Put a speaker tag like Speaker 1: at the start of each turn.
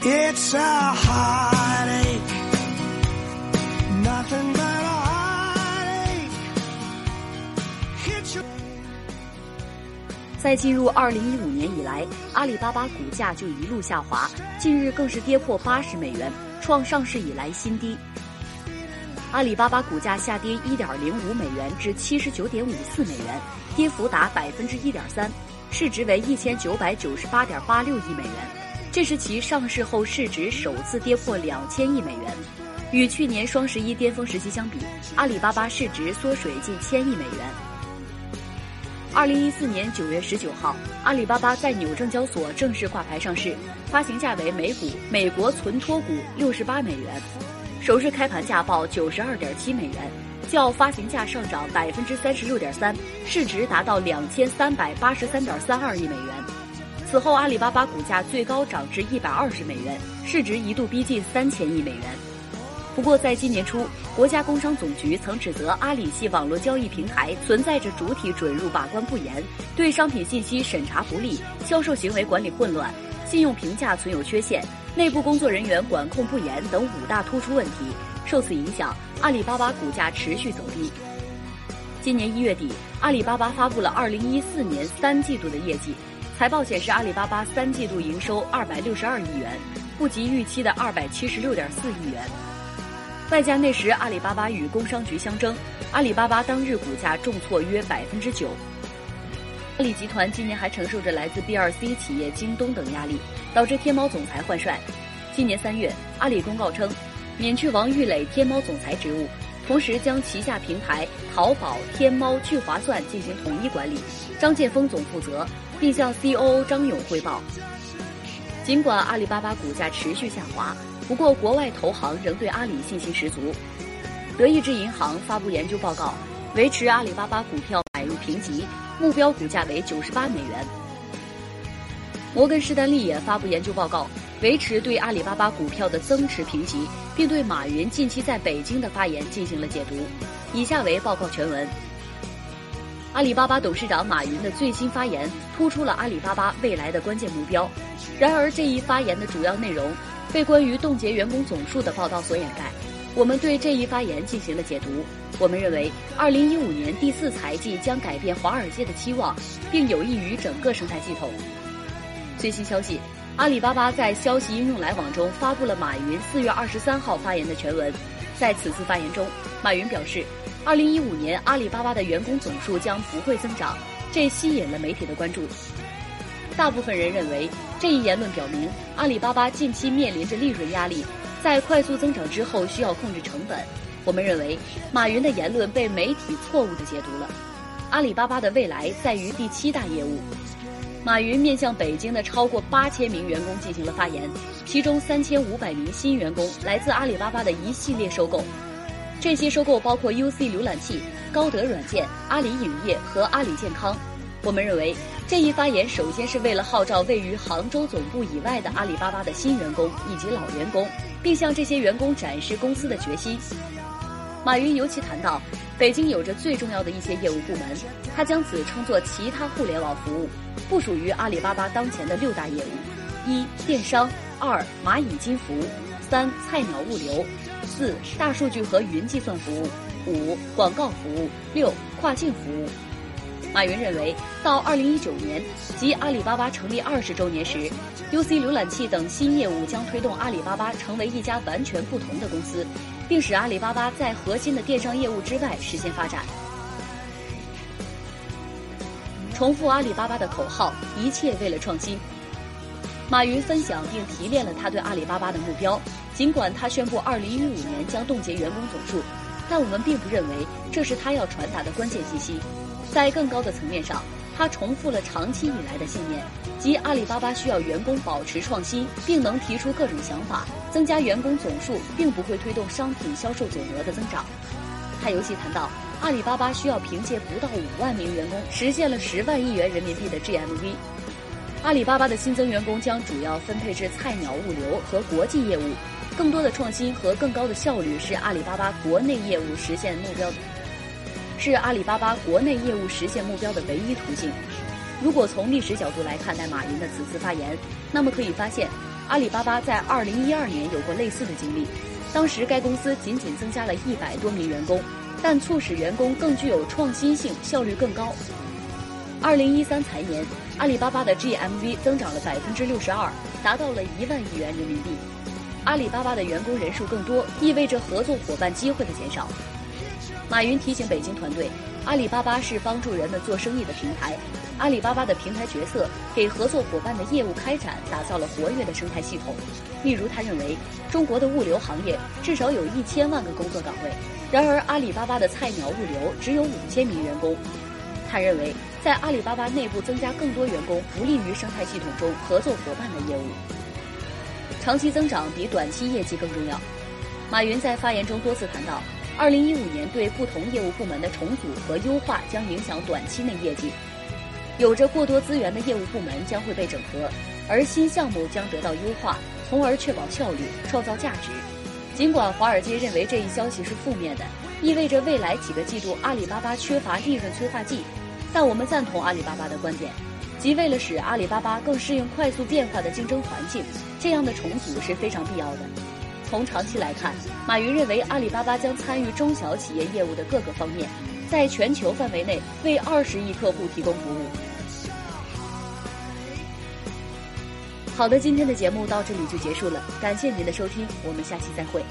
Speaker 1: It's a heartache, nothing but a heartache. Hit you.
Speaker 2: 在进入二零一五年以来，阿里巴巴股价就一路下滑，近日更是跌破八十美元，创上市以来新低。阿里巴巴股价下跌一点零五美元至七十九点五四美元，跌幅达百分之一点三，市值为一千九百九十八点八六亿美元，这是其上市后市值首次跌破两千亿美元。与去年双十一巅峰时期相比，阿里巴巴市值缩水近千亿美元。二零一四年九月十九号，阿里巴巴在纽证交所正式挂牌上市，发行价为每股美国存托股六十八美元，首日开盘价报九十二点七美元，较发行价上涨百分之三十六点三，市值达到两千三百八十三点三二亿美元。此后，阿里巴巴股价最高涨至一百二十美元，市值一度逼近三千亿美元。不过，在今年初，国家工商总局曾指责阿里系网络交易平台存在着主体准入把关不严、对商品信息审查不力、销售行为管理混乱、信用评价存有缺陷、内部工作人员管控不严等五大突出问题。受此影响，阿里巴巴股价持续走低。今年一月底，阿里巴巴发布了二零一四年三季度的业绩，财报显示，阿里巴巴三季度营收二百六十二亿元，不及预期的二百七十六点四亿元。外加那时阿里巴巴与工商局相争，阿里巴巴当日股价重挫约百分之九。阿里集团今年还承受着来自 B 二 C 企业京东等压力，导致天猫总裁换帅。今年三月，阿里公告称，免去王玉磊天猫总裁职务，同时将旗下平台淘宝、天猫、聚划算进行统一管理，张建峰总负责，并向 COO 张勇汇报。尽管阿里巴巴股价持续下滑。不过，国外投行仍对阿里信心十足。德意志银行发布研究报告，维持阿里巴巴股票买入评级，目标股价为九十八美元。摩根士丹利也发布研究报告，维持对阿里巴巴股票的增持评级，并对马云近期在北京的发言进行了解读。以下为报告全文。阿里巴巴董事长马云的最新发言突出了阿里巴巴未来的关键目标。然而，这一发言的主要内容。被关于冻结员工总数的报道所掩盖，我们对这一发言进行了解读。我们认为，二零一五年第四财季将改变华尔街的期望，并有益于整个生态系统。最新消息，阿里巴巴在消息应用来往中发布了马云四月二十三号发言的全文。在此次发言中，马云表示，二零一五年阿里巴巴的员工总数将不会增长，这吸引了媒体的关注。大部分人认为，这一言论表明阿里巴巴近期面临着利润压力，在快速增长之后需要控制成本。我们认为，马云的言论被媒体错误地解读了。阿里巴巴的未来在于第七大业务。马云面向北京的超过八千名员工进行了发言，其中三千五百名新员工来自阿里巴巴的一系列收购，这些收购包括 UC 浏览器、高德软件、阿里影业和阿里健康。我们认为。这一发言首先是为了号召位于杭州总部以外的阿里巴巴的新员工以及老员工，并向这些员工展示公司的决心。马云尤其谈到，北京有着最重要的一些业务部门，他将此称作其他互联网服务，不属于阿里巴巴当前的六大业务：一、电商；二、蚂蚁金服；三、菜鸟物流；四、大数据和云计算服务；五、广告服务；六、跨境服务。马云认为，到二零一九年，即阿里巴巴成立二十周年时，UC 浏览器等新业务将推动阿里巴巴成为一家完全不同的公司，并使阿里巴巴在核心的电商业务之外实现发展。重复阿里巴巴的口号：一切为了创新。马云分享并提炼了他对阿里巴巴的目标。尽管他宣布二零一五年将冻结员工总数，但我们并不认为这是他要传达的关键信息。在更高的层面上，他重复了长期以来的信念，即阿里巴巴需要员工保持创新，并能提出各种想法。增加员工总数并不会推动商品销售总额的增长。他尤其谈到，阿里巴巴需要凭借不到五万名员工，实现了十万亿元人民币的 GMV。阿里巴巴的新增员工将主要分配至菜鸟物流和国际业务。更多的创新和更高的效率是阿里巴巴国内业务实现目标。是阿里巴巴国内业务实现目标的唯一途径。如果从历史角度来看待马云的此次发言，那么可以发现，阿里巴巴在2012年有过类似的经历，当时该公司仅仅增加了一百多名员工，但促使员工更具有创新性，效率更高。2013财年，阿里巴巴的 GMV 增长了百分之六十二，达到了一万亿元人民币。阿里巴巴的员工人数更多，意味着合作伙伴机会的减少。马云提醒北京团队，阿里巴巴是帮助人们做生意的平台。阿里巴巴的平台角色给合作伙伴的业务开展打造了活跃的生态系统。例如，他认为中国的物流行业至少有一千万个工作岗位，然而阿里巴巴的菜鸟物流只有五千名员工。他认为，在阿里巴巴内部增加更多员工，不利于生态系统中合作伙伴的业务。长期增长比短期业绩更重要。马云在发言中多次谈到，二零一五年对不同业务部门的重组和优化将影响短期内业绩。有着过多资源的业务部门将会被整合，而新项目将得到优化，从而确保效率、创造价值。尽管华尔街认为这一消息是负面的，意味着未来几个季度阿里巴巴缺乏利润催化剂，但我们赞同阿里巴巴的观点，即为了使阿里巴巴更适应快速变化的竞争环境，这样的重组是非常必要的。从长期来看，马云认为阿里巴巴将参与中小企业业务的各个方面，在全球范围内为二十亿客户提供服务。好的，今天的节目到这里就结束了，感谢您的收听，我们下期再会。